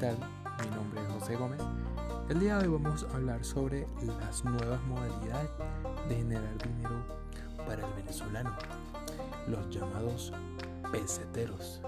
tal? Mi nombre es José Gómez. El día de hoy vamos a hablar sobre las nuevas modalidades de generar dinero para el venezolano, los llamados peseteros.